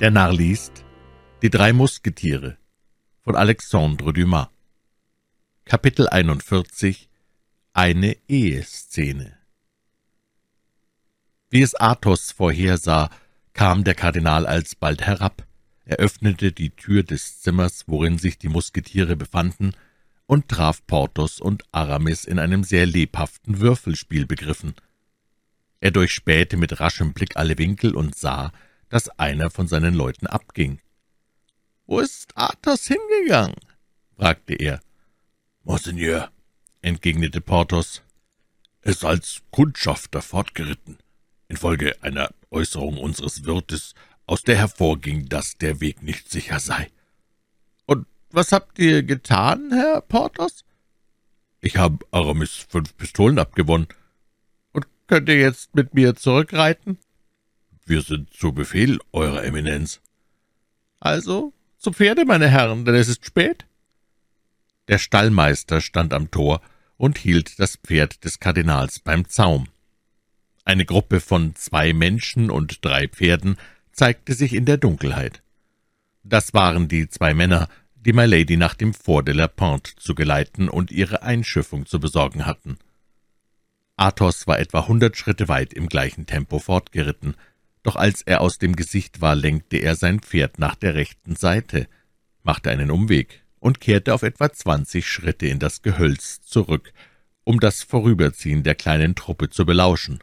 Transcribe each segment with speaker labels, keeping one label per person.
Speaker 1: Der Narr liest Die drei Musketiere von Alexandre Dumas Kapitel 41 Eine Eheszene Wie es Athos vorhersah, kam der Kardinal alsbald herab. Er öffnete die Tür des Zimmers, worin sich die Musketiere befanden, und traf Porthos und Aramis in einem sehr lebhaften Würfelspiel begriffen. Er durchspähte mit raschem Blick alle Winkel und sah, dass einer von seinen Leuten abging. »Wo ist Athos hingegangen?« fragte er.
Speaker 2: »Monseigneur«, entgegnete Porthos, »ist als Kundschafter fortgeritten, infolge einer Äußerung unseres Wirtes, aus der hervorging, dass der Weg nicht sicher sei.«
Speaker 1: »Und was habt ihr getan, Herr Porthos?«
Speaker 2: »Ich habe Aramis fünf Pistolen abgewonnen.«
Speaker 1: »Und könnt ihr jetzt mit mir zurückreiten?«
Speaker 2: »Wir sind zu Befehl, Eurer Eminenz.«
Speaker 1: »Also zu Pferde, meine Herren, denn es ist spät.« Der Stallmeister stand am Tor und hielt das Pferd des Kardinals beim Zaum. Eine Gruppe von zwei Menschen und drei Pferden zeigte sich in der Dunkelheit. Das waren die zwei Männer, die Milady nach dem Fort de la Pente zu geleiten und ihre Einschiffung zu besorgen hatten. Athos war etwa hundert Schritte weit im gleichen Tempo fortgeritten, doch als er aus dem Gesicht war, lenkte er sein Pferd nach der rechten Seite, machte einen Umweg und kehrte auf etwa zwanzig Schritte in das Gehölz zurück, um das Vorüberziehen der kleinen Truppe zu belauschen.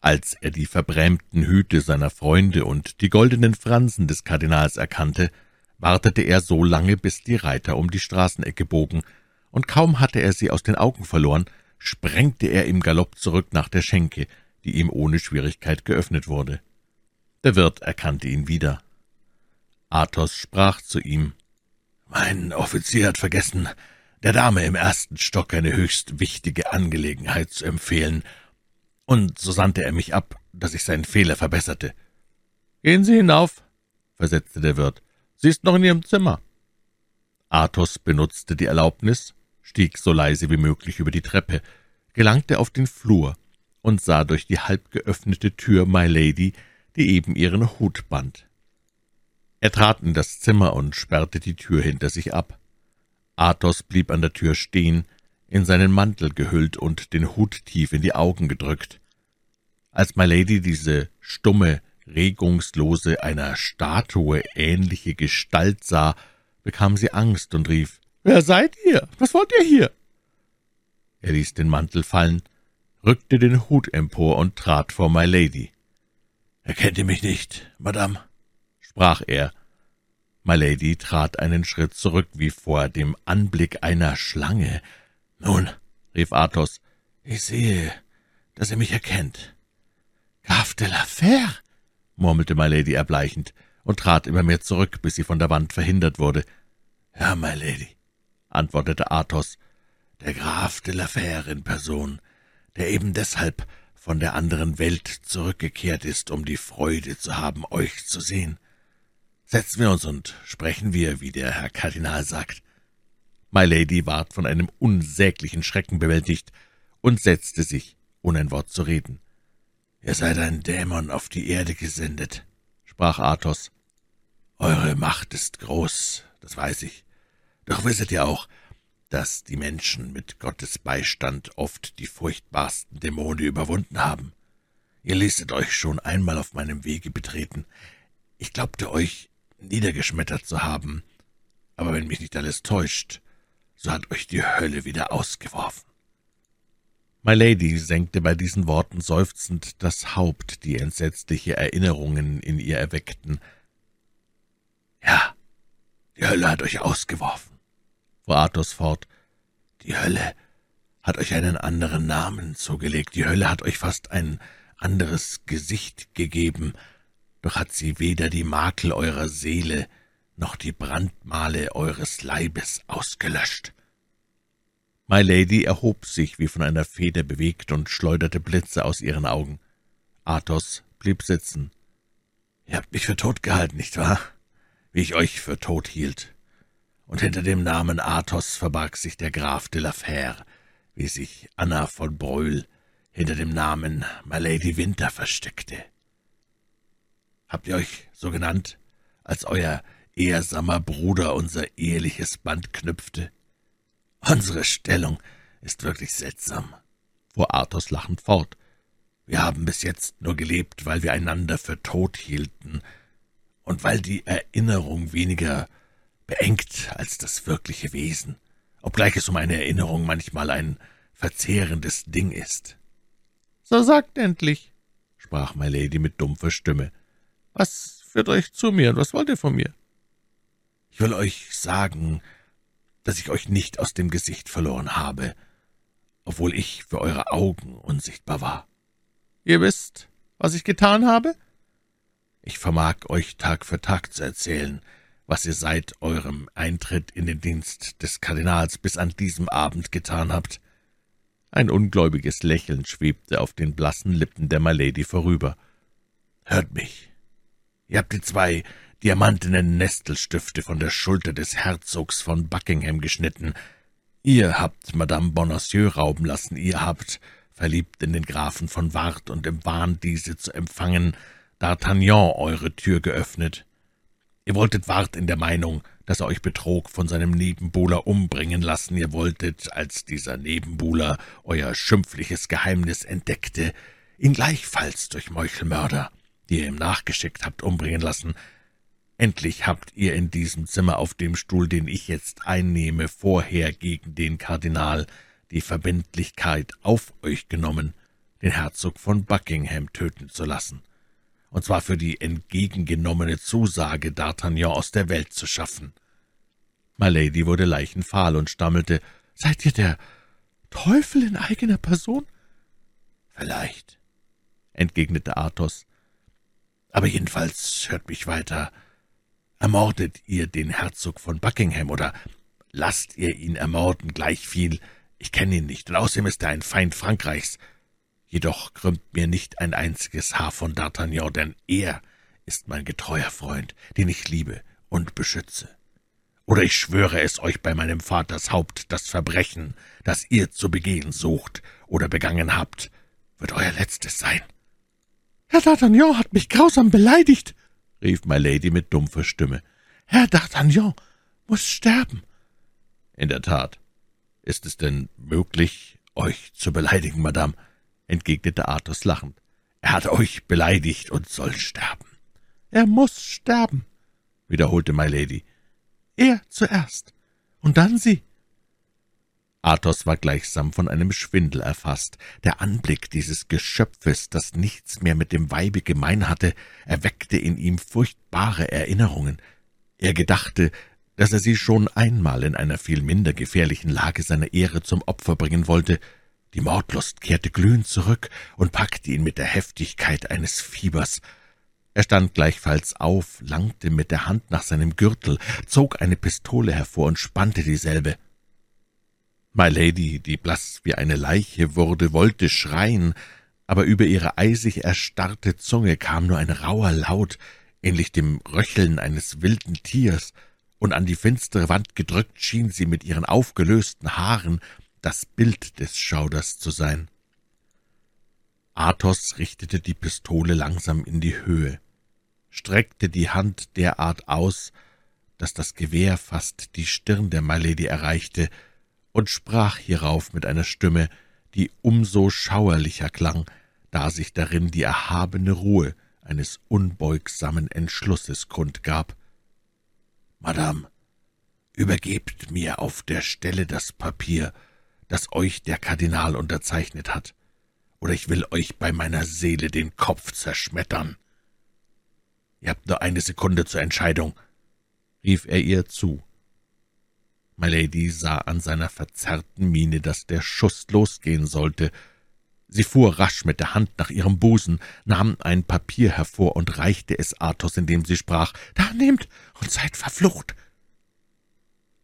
Speaker 1: Als er die verbrämten Hüte seiner Freunde und die goldenen Fransen des Kardinals erkannte, wartete er so lange, bis die Reiter um die Straßenecke bogen, und kaum hatte er sie aus den Augen verloren, sprengte er im Galopp zurück nach der Schenke, die ihm ohne Schwierigkeit geöffnet wurde. Der Wirt erkannte ihn wieder. Athos sprach zu ihm,
Speaker 2: »Mein Offizier hat vergessen, der Dame im ersten Stock eine höchst wichtige Angelegenheit zu empfehlen, und so sandte er mich ab, dass ich seinen Fehler verbesserte.«
Speaker 1: »Gehen Sie hinauf«, versetzte der Wirt, »sie ist noch in Ihrem Zimmer.« Athos benutzte die Erlaubnis, stieg so leise wie möglich über die Treppe, gelangte auf den Flur und sah durch die halb geöffnete Tür Milady, die eben ihren Hut band. Er trat in das Zimmer und sperrte die Tür hinter sich ab. Athos blieb an der Tür stehen, in seinen Mantel gehüllt und den Hut tief in die Augen gedrückt. Als Milady diese stumme, regungslose, einer Statue ähnliche Gestalt sah, bekam sie Angst und rief, »Wer seid ihr? Was wollt ihr hier?« Er ließ den Mantel fallen, rückte den Hut empor und trat vor My Lady.
Speaker 2: »Erkennt ihr mich nicht, Madame?«
Speaker 1: sprach er. My Lady trat einen Schritt zurück, wie vor dem Anblick einer Schlange.
Speaker 2: »Nun«, rief Athos, »ich sehe, dass ihr mich erkennt.«
Speaker 1: »Graf de la Fère«, murmelte My Lady erbleichend und trat immer mehr zurück, bis sie von der Wand verhindert wurde.
Speaker 2: »Ja, My Lady«, antwortete Athos, »der Graf de la Fère in Person, der eben deshalb von der anderen Welt zurückgekehrt ist, um die Freude zu haben, euch zu sehen. Setzen wir uns und sprechen wir, wie der Herr Kardinal sagt.«
Speaker 1: My Lady ward von einem unsäglichen Schrecken bewältigt und setzte sich, ohne ein Wort zu reden.
Speaker 2: »Ihr seid ein Dämon auf die Erde gesendet«,
Speaker 1: sprach Athos.
Speaker 2: »Eure Macht ist groß, das weiß ich. Doch wisset ihr auch, dass die Menschen mit Gottes Beistand oft die furchtbarsten Dämonen überwunden haben. Ihr ließet euch schon einmal auf meinem Wege betreten. Ich glaubte euch niedergeschmettert zu haben, aber wenn mich nicht alles täuscht, so hat euch die Hölle wieder ausgeworfen.
Speaker 1: My Lady senkte bei diesen Worten seufzend das Haupt, die entsetzliche Erinnerungen in ihr erweckten.
Speaker 2: »Ja, die Hölle hat euch ausgeworfen fuhr Athos fort, die Hölle hat euch einen anderen Namen zugelegt, die Hölle hat euch fast ein anderes Gesicht gegeben, doch hat sie weder die Makel eurer Seele noch die Brandmale eures Leibes ausgelöscht.
Speaker 1: My Lady erhob sich wie von einer Feder bewegt und schleuderte Blitze aus ihren Augen. Athos blieb sitzen.
Speaker 2: »Ihr habt mich für tot gehalten, nicht wahr? Wie ich euch für tot hielt und hinter dem Namen Athos verbarg sich der Graf de la Fère, wie sich Anna von Brühl hinter dem Namen Milady Winter versteckte. Habt ihr euch so genannt, als euer ehrsamer Bruder unser eheliches Band knüpfte? Unsere Stellung ist wirklich seltsam, fuhr Athos lachend fort. Wir haben bis jetzt nur gelebt, weil wir einander für tot hielten und weil die Erinnerung weniger beengt als das wirkliche Wesen, obgleich es um eine Erinnerung manchmal ein verzehrendes Ding ist.
Speaker 1: So sagt endlich, sprach Milady mit dumpfer Stimme. Was führt euch zu mir und was wollt ihr von mir?
Speaker 2: Ich will euch sagen, dass ich euch nicht aus dem Gesicht verloren habe, obwohl ich für eure Augen unsichtbar war.
Speaker 1: Ihr wisst, was ich getan habe?
Speaker 2: Ich vermag euch Tag für Tag zu erzählen, was ihr seit eurem Eintritt in den Dienst des Kardinals bis an diesem Abend getan habt.
Speaker 1: Ein ungläubiges Lächeln schwebte auf den blassen Lippen der Milady vorüber.
Speaker 2: Hört mich. Ihr habt die zwei diamantenen Nestelstifte von der Schulter des Herzogs von Buckingham geschnitten. Ihr habt Madame Bonacieux rauben lassen, ihr habt, verliebt in den Grafen von Ward und im Wahn, diese zu empfangen, D'Artagnan eure Tür geöffnet. Ihr wolltet Ward in der Meinung, dass er euch betrog, von seinem Nebenbuhler umbringen lassen. Ihr wolltet, als dieser Nebenbuhler euer schimpfliches Geheimnis entdeckte, ihn gleichfalls durch Meuchelmörder, die ihr ihm nachgeschickt habt, umbringen lassen. Endlich habt ihr in diesem Zimmer auf dem Stuhl, den ich jetzt einnehme, vorher gegen den Kardinal die Verbindlichkeit auf euch genommen, den Herzog von Buckingham töten zu lassen und zwar für die entgegengenommene Zusage, D'Artagnan aus der Welt zu schaffen.
Speaker 1: Milady wurde leichenfahl und stammelte, »Seid ihr der Teufel in eigener Person?«
Speaker 2: »Vielleicht«, entgegnete Athos. »Aber jedenfalls hört mich weiter. Ermordet ihr den Herzog von Buckingham oder lasst ihr ihn ermorden, gleichviel. Ich kenne ihn nicht, und außerdem ist er ein Feind Frankreichs. Jedoch krümmt mir nicht ein einziges Haar von D'Artagnan, denn er ist mein getreuer Freund, den ich liebe und beschütze. Oder ich schwöre es euch bei meinem Vaters Haupt, das Verbrechen, das ihr zu begehen sucht oder begangen habt, wird euer letztes sein.
Speaker 1: Herr D'Artagnan hat mich grausam beleidigt, rief Milady mit dumpfer Stimme. Herr D'Artagnan muss sterben.
Speaker 2: In der Tat. Ist es denn möglich, euch zu beleidigen, Madame? Entgegnete Athos lachend. Er hat euch beleidigt und soll sterben.
Speaker 1: Er muss sterben, wiederholte Milady. Er zuerst, und dann Sie.
Speaker 2: Athos war gleichsam von einem Schwindel erfasst. Der Anblick dieses Geschöpfes, das nichts mehr mit dem Weibe gemein hatte, erweckte in ihm furchtbare Erinnerungen. Er gedachte, dass er sie schon einmal in einer viel minder gefährlichen Lage seiner Ehre zum Opfer bringen wollte, die Mordlust kehrte glühend zurück und packte ihn mit der Heftigkeit eines Fiebers. Er stand gleichfalls auf, langte mit der Hand nach seinem Gürtel, zog eine Pistole hervor und spannte dieselbe. My Lady, die blass wie eine Leiche wurde, wollte schreien, aber über ihre eisig erstarrte Zunge kam nur ein rauher Laut, ähnlich dem Röcheln eines wilden Tiers, und an die finstere Wand gedrückt schien sie mit ihren aufgelösten Haaren das Bild des Schauders zu sein. Athos richtete die Pistole langsam in die Höhe, streckte die Hand derart aus, dass das Gewehr fast die Stirn der Milady erreichte, und sprach hierauf mit einer Stimme, die umso schauerlicher klang, da sich darin die erhabene Ruhe eines unbeugsamen Entschlusses kundgab. »Madame, übergebt mir auf der Stelle das Papier das euch der Kardinal unterzeichnet hat, oder ich will euch bei meiner Seele den Kopf zerschmettern. Ihr habt nur eine Sekunde zur Entscheidung, rief er ihr zu. Milady sah an seiner verzerrten Miene, dass der Schuss losgehen sollte. Sie fuhr rasch mit der Hand nach ihrem Busen, nahm ein Papier hervor und reichte es Athos, indem sie sprach, »Da nehmt und seid verflucht!«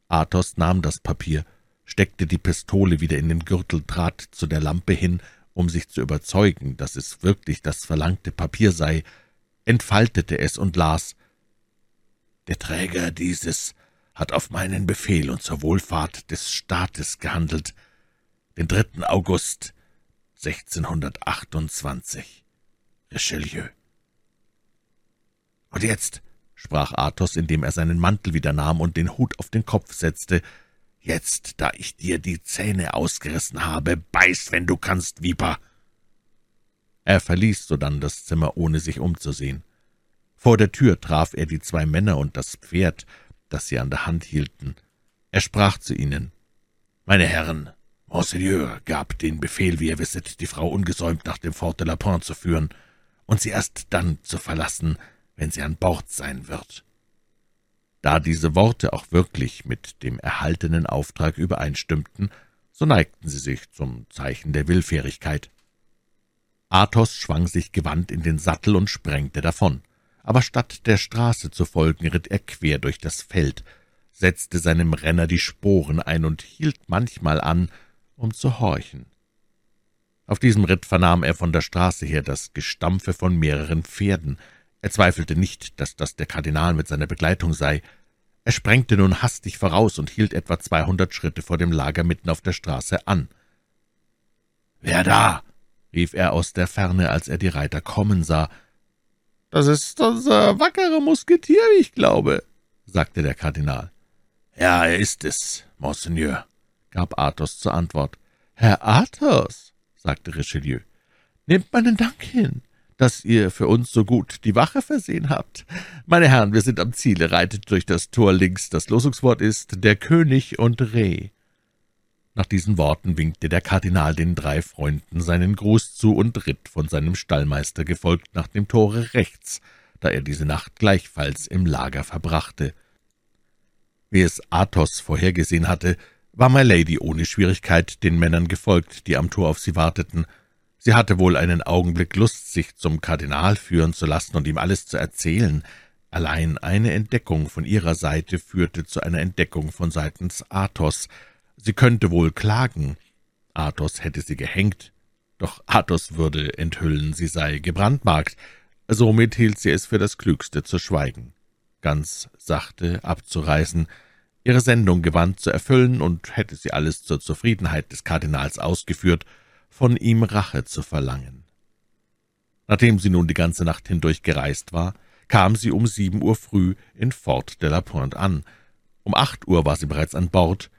Speaker 2: Athos nahm das Papier, steckte die Pistole wieder in den Gürtel, trat zu der Lampe hin, um sich zu überzeugen, dass es wirklich das verlangte Papier sei, entfaltete es und las Der Träger dieses hat auf meinen Befehl und zur Wohlfahrt des Staates gehandelt, den 3. August 1628. Richelieu. Und jetzt, sprach Athos, indem er seinen Mantel wieder nahm und den Hut auf den Kopf setzte, jetzt, da ich dir die Zähne ausgerissen habe, beiß, wenn du kannst, Viper.
Speaker 1: Er verließ sodann das Zimmer, ohne sich umzusehen. Vor der Tür traf er die zwei Männer und das Pferd, das sie an der Hand hielten. Er sprach zu ihnen.
Speaker 2: »Meine Herren, Monseigneur gab den Befehl, wie ihr wisset, die Frau ungesäumt nach dem Fort de la Pointe zu führen und sie erst dann zu verlassen, wenn sie an Bord sein wird.«
Speaker 1: Da diese Worte auch wirklich mit dem erhaltenen Auftrag übereinstimmten, so neigten sie sich zum Zeichen der Willfährigkeit. Athos schwang sich gewandt in den Sattel und sprengte davon aber statt der Straße zu folgen, ritt er quer durch das Feld, setzte seinem Renner die Sporen ein und hielt manchmal an, um zu horchen. Auf diesem Ritt vernahm er von der Straße her das Gestampfe von mehreren Pferden. Er zweifelte nicht, dass das der Kardinal mit seiner Begleitung sei. Er sprengte nun hastig voraus und hielt etwa zweihundert Schritte vor dem Lager mitten auf der Straße an.
Speaker 2: »Wer da?«
Speaker 1: rief er aus der Ferne, als er die Reiter kommen sah.
Speaker 3: »Das ist unser wackerer Musketier, ich glaube«, sagte der Kardinal.
Speaker 2: »Ja, er ist es, Monseigneur«, gab Athos zur Antwort.
Speaker 3: »Herr Athos«, sagte Richelieu, »nehmt meinen Dank hin, dass ihr für uns so gut die Wache versehen habt. Meine Herren, wir sind am Ziele, reitet durch das Tor links. Das Losungswort ist der König und Reh.«
Speaker 1: nach diesen Worten winkte der Kardinal den drei Freunden seinen Gruß zu und ritt von seinem Stallmeister gefolgt nach dem Tore rechts, da er diese Nacht gleichfalls im Lager verbrachte. Wie es Athos vorhergesehen hatte, war My Lady ohne Schwierigkeit den Männern gefolgt, die am Tor auf sie warteten. Sie hatte wohl einen Augenblick Lust, sich zum Kardinal führen zu lassen und ihm alles zu erzählen. Allein eine Entdeckung von ihrer Seite führte zu einer Entdeckung von seitens Athos, Sie könnte wohl klagen. Athos hätte sie gehängt, doch Athos würde enthüllen, sie sei gebrandmarkt. Somit hielt sie es für das Klügste zu schweigen, ganz sachte abzureisen, ihre Sendung gewandt zu erfüllen, und hätte sie alles zur Zufriedenheit des Kardinals ausgeführt, von ihm Rache zu verlangen. Nachdem sie nun die ganze Nacht hindurch gereist war, kam sie um sieben Uhr früh in Fort de la Pointe an. Um acht Uhr war sie bereits an Bord,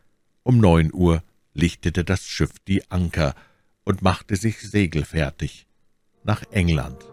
Speaker 1: um neun Uhr lichtete das Schiff die Anker und machte sich segelfertig nach England.